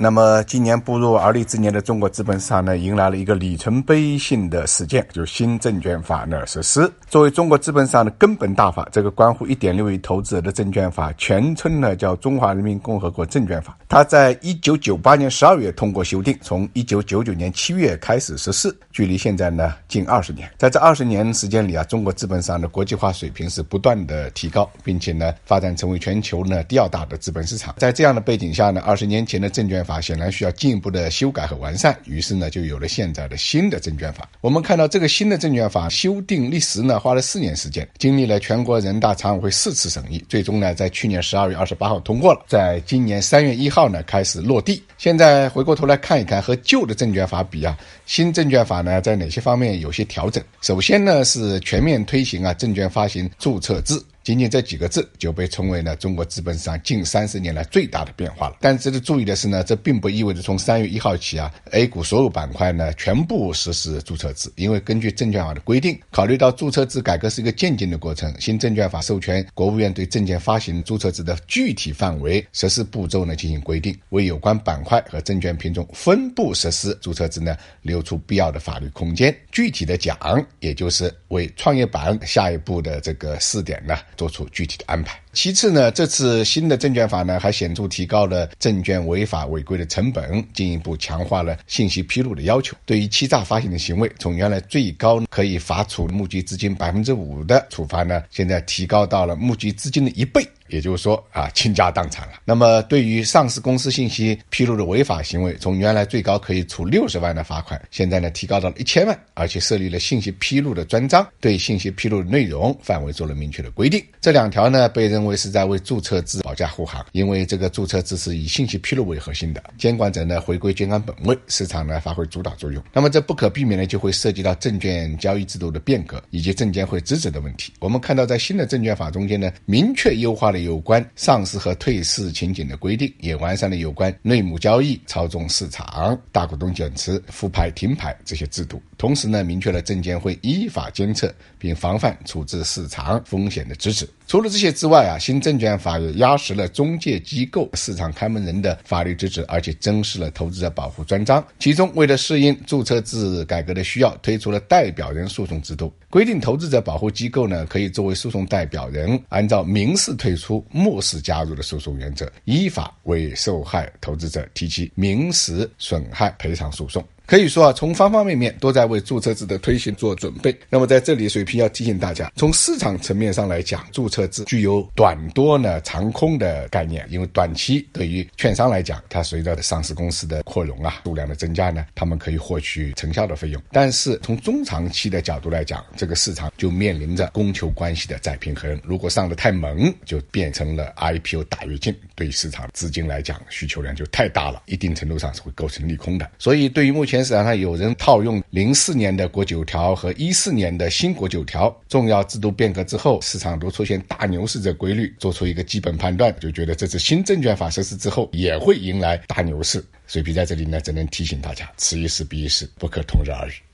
那么今年步入而立之年的中国资本市场呢，迎来了一个里程碑性的事件，就是新证券法呢实施。作为中国资本市场的根本大法，这个关乎一点六亿投资者的证券法，全称呢叫《中华人民共和国证券法》。它在一九九八年十二月通过修订，从一九九九年七月开始实施，距离现在呢近二十年。在这二十年时间里啊，中国资本市场的国际化水平是不断的提高，并且呢发展成为全球呢第二大的资本市场。在这样的背景下呢，二十年前的证券法显然需要进一步的修改和完善，于是呢就有了现在的新的证券法。我们看到这个新的证券法修订历时呢花了四年时间，经历了全国人大常委会四次审议，最终呢在去年十二月二十八号通过了，在今年三月一号呢开始落地。现在回过头来看一看，和旧的证券法比啊，新证券法呢在哪些方面有些调整？首先呢是全面推行啊证券发行注册制。仅仅这几个字就被称为呢中国资本市场近三十年来最大的变化了。但值得注意的是呢，这并不意味着从三月一号起啊，A 股所有板块呢全部实施注册制。因为根据证券法的规定，考虑到注册制改革是一个渐进的过程，新证券法授权国务院对证券发行注册制的具体范围、实施步骤呢进行规定，为有关板块和证券品种分步实施注册制呢留出必要的法律空间。具体的讲，也就是为创业板下一步的这个试点呢。做出具体的安排。其次呢，这次新的证券法呢，还显著提高了证券违法违规的成本，进一步强化了信息披露的要求。对于欺诈发行的行为，从原来最高可以罚处募集资金百分之五的处罚呢，现在提高到了募集资金的一倍。也就是说啊，倾家荡产了。那么，对于上市公司信息披露的违法行为，从原来最高可以处六十万的罚款，现在呢提高到了一千万，而且设立了信息披露的专章，对信息披露的内容范围做了明确的规定。这两条呢，被认为为是在为注册制保驾护航，因为这个注册制是以信息披露为核心的，监管者呢回归监管本位，市场呢发挥主导作用。那么，这不可避免的就会涉及到证券交易制度的变革以及证监会职责的问题。我们看到，在新的证券法中间呢，明确优化了。有关上市和退市情景的规定，也完善了有关内幕交易、操纵市场、大股东减持、复牌停牌这些制度。同时呢，明确了证监会依法监测并防范处置市场风险的职责。除了这些之外啊，新证券法也压实了中介机构、市场开门人的法律职责，而且增设了投资者保护专章。其中，为了适应注册制改革的需要，推出了代表人诉讼制度，规定投资者保护机构呢可以作为诉讼代表人，按照民事退出、漠视加入的诉讼原则，依法为受害投资者提起民事损害赔偿诉讼。可以说啊，从方方面面都在为注册制的推行做准备。那么在这里，水平要提醒大家，从市场层面上来讲，注册制具有短多呢长空的概念。因为短期对于券商来讲，它随着上市公司的扩容啊，数量的增加呢，他们可以获取成效的费用。但是从中长期的角度来讲，这个市场就面临着供求关系的再平衡。如果上的太猛，就变成了 IPO 大跃进，对市场资金来讲，需求量就太大了，一定程度上是会构成利空的。所以对于目前。市场上有人套用零四年的国九条和一四年的新国九条重要制度变革之后，市场都出现大牛市的规律，做出一个基本判断，就觉得这次新证券法实施之后也会迎来大牛市。所以，在这里呢，只能提醒大家，此一时彼一时，不可同日而语。